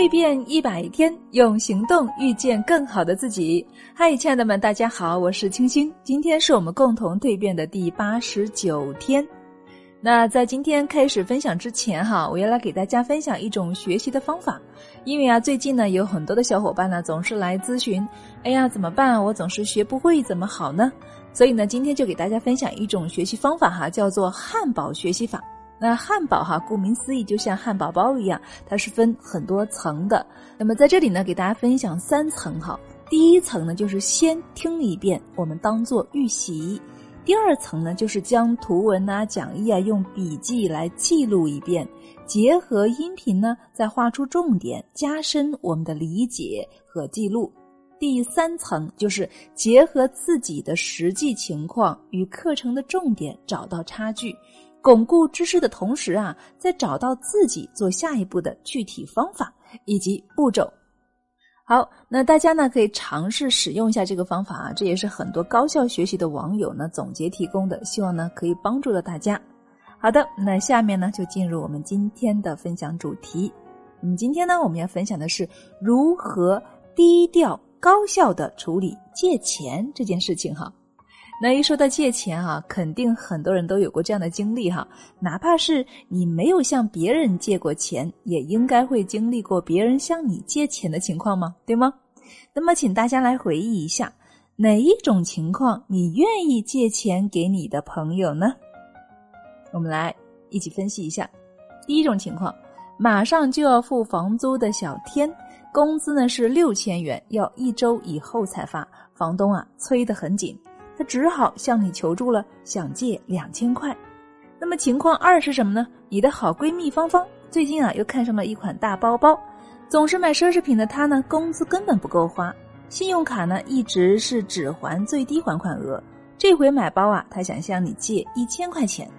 蜕变一百天，用行动遇见更好的自己。嗨，亲爱的们，大家好，我是清新。今天是我们共同蜕变的第八十九天。那在今天开始分享之前，哈，我要来给大家分享一种学习的方法。因为啊，最近呢，有很多的小伙伴呢，总是来咨询，哎呀，怎么办？我总是学不会，怎么好呢？所以呢，今天就给大家分享一种学习方法，哈，叫做汉堡学习法。那汉堡哈，顾名思义，就像汉堡包一样，它是分很多层的。那么在这里呢，给大家分享三层哈。第一层呢，就是先听一遍，我们当做预习；第二层呢，就是将图文啊、讲义啊用笔记来记录一遍，结合音频呢，再画出重点，加深我们的理解和记录。第三层就是结合自己的实际情况与课程的重点，找到差距。巩固知识的同时啊，再找到自己做下一步的具体方法以及步骤。好，那大家呢可以尝试使用一下这个方法啊，这也是很多高效学习的网友呢总结提供的，希望呢可以帮助到大家。好的，那下面呢就进入我们今天的分享主题。嗯，今天呢我们要分享的是如何低调高效的处理借钱这件事情哈。那一说到借钱哈，肯定很多人都有过这样的经历哈。哪怕是你没有向别人借过钱，也应该会经历过别人向你借钱的情况吗？对吗？那么，请大家来回忆一下，哪一种情况你愿意借钱给你的朋友呢？我们来一起分析一下。第一种情况，马上就要付房租的小天，工资呢是六千元，要一周以后才发，房东啊催得很紧。他只好向你求助了，想借两千块。那么情况二是什么呢？你的好闺蜜芳芳最近啊又看上了一款大包包，总是买奢侈品的她呢，工资根本不够花，信用卡呢一直是只还最低还款额。这回买包啊，她想向你借一千块钱。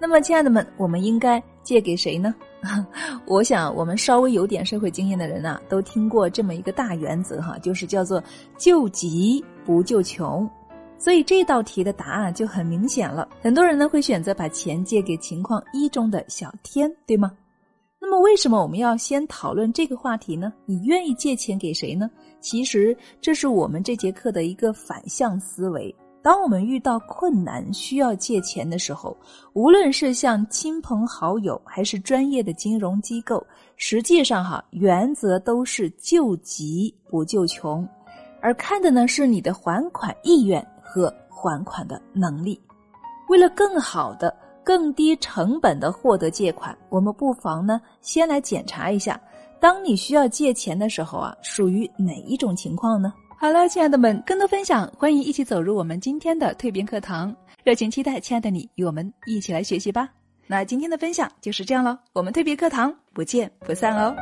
那么亲爱的们，我们应该借给谁呢？我想我们稍微有点社会经验的人啊，都听过这么一个大原则哈，就是叫做救急不救穷。所以这道题的答案就很明显了，很多人呢会选择把钱借给情况一中的小天，对吗？那么为什么我们要先讨论这个话题呢？你愿意借钱给谁呢？其实这是我们这节课的一个反向思维。当我们遇到困难需要借钱的时候，无论是向亲朋好友还是专业的金融机构，实际上哈原则都是救急不救穷，而看的呢是你的还款意愿。和还款的能力，为了更好的、更低成本的获得借款，我们不妨呢先来检查一下，当你需要借钱的时候啊，属于哪一种情况呢？好了，亲爱的们，更多分享，欢迎一起走入我们今天的蜕变课堂，热情期待亲爱的你与我们一起来学习吧。那今天的分享就是这样喽，我们蜕变课堂不见不散哦。